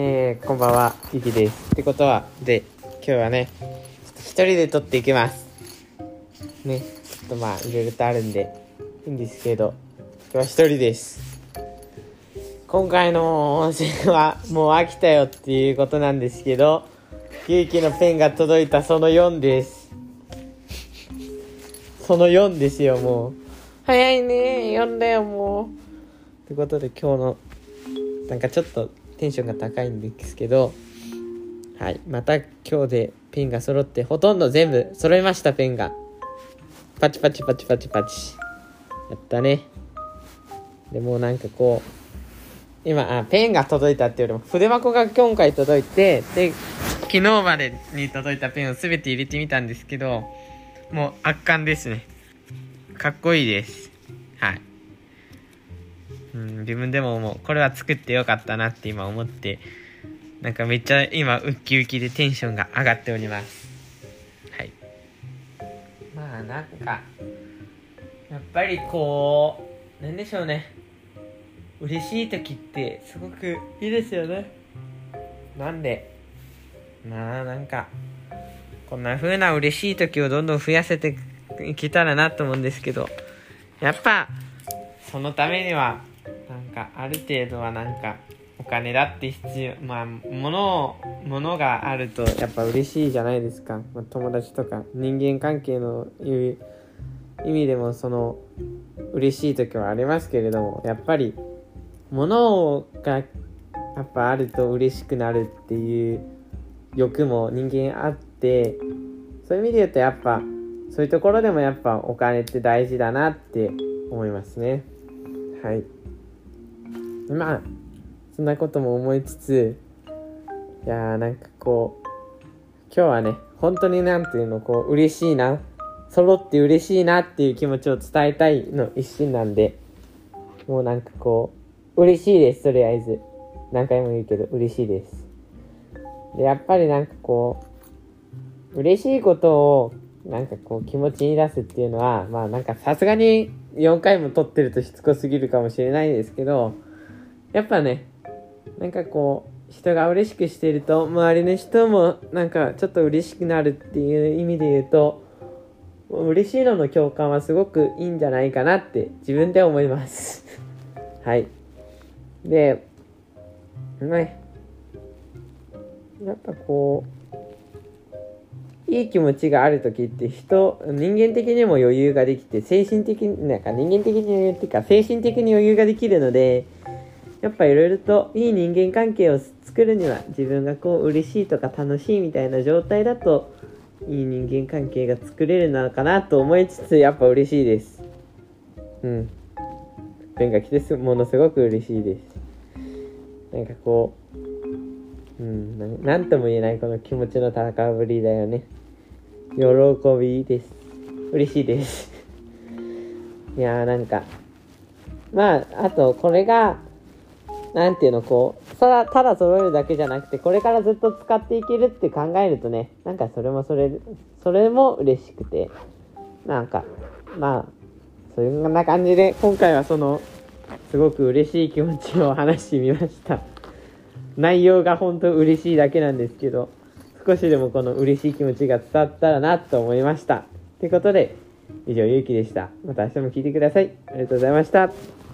えー、こんばんは、ゆきです。ってことは、で、今日はね、ちょっと一人で撮っていきます。ね、ちょっとまあ、いろいろとあるんで、いいんですけど、今日は一人です。今回の温泉は、もう飽きたよっていうことなんですけど、ゆうきのペンが届いたその4です。その4ですよ、もう。早いね、4だよ、もう。ってことで今日のなんかちょっとテンションが高いんですけどはい。また今日でペンが揃ってほとんど全部揃いましたペンが。パチパチパチパチパチ。やったね。でもうなんかこう今あペンが届いたっていうよりも筆箱が今回届いてで昨日までに届いたペンを全て入れてみたんですけどもう圧巻ですね。かっこいいです。はい。うん、自分でももう。これは作ってよかったなって今思ってなんかめっちゃ今ウッキウキでテンションが上がっております。はい。まあなんかやっぱりこうなんでしょうね。嬉しい時ってすごくいいですよね。なんで。まあなんかこんな風な嬉しい時をどんどん増やせていけたらなと思うんですけどやっぱそのためにはかある程度はなんかお金だって必要まあ物を物があるとやっぱ嬉しいじゃないですか、まあ、友達とか人間関係の意味でもその嬉しい時はありますけれどもやっぱり物がやっぱあると嬉しくなるっていう欲も人間あってそういう意味で言うとやっぱそういうところでもやっぱお金って大事だなって思いますね。はい。まあそんなことも思いつついやーなんかこう今日はね本当になんていうのこう嬉しいな揃って嬉しいなっていう気持ちを伝えたいの一心なんでもうなんかこう嬉しいですとりあえず。何回も言うけど嬉しいです。でやっぱりなんかこう嬉しいことをなんかこう気持ちに出すっていうのはまあなんかさすがに4回も撮ってるとしつこすぎるかもしれないですけどやっぱねなんかこう人が嬉しくしてると周りの人もなんかちょっと嬉しくなるっていう意味で言うと嬉しいのの共感はすごくいいんじゃないかなって自分で思います。はい。でね。やっぱこういい気持ちがある時って人人間的にも余裕ができて精神的になんか人間的に余裕っていうか精神的に余裕ができるのでやっぱいろいろといい人間関係を作るには自分がこう嬉しいとか楽しいみたいな状態だといい人間関係が作れるのかなと思いつつやっぱ嬉しいです。うん。ペンが来てすものすごく嬉しいです。なんかこううんなんなんとも言えないこの気持ちの高ぶりだよね。喜びです。嬉しいです。いやーなんか。まああとこれがなんていうのこうただただ揃えるだけじゃなくてこれからずっと使っていけるって考えるとねなんかそれもそれそれも嬉しくてなんかまあそんな感じで今回はそのすごく嬉しい気持ちを話してみました。内容が本当嬉しいだけなんですけど少しでもこの嬉しい気持ちが伝わったらなと思いました。ということで以上ゆうきでした。また明日も聞いてください。ありがとうございました。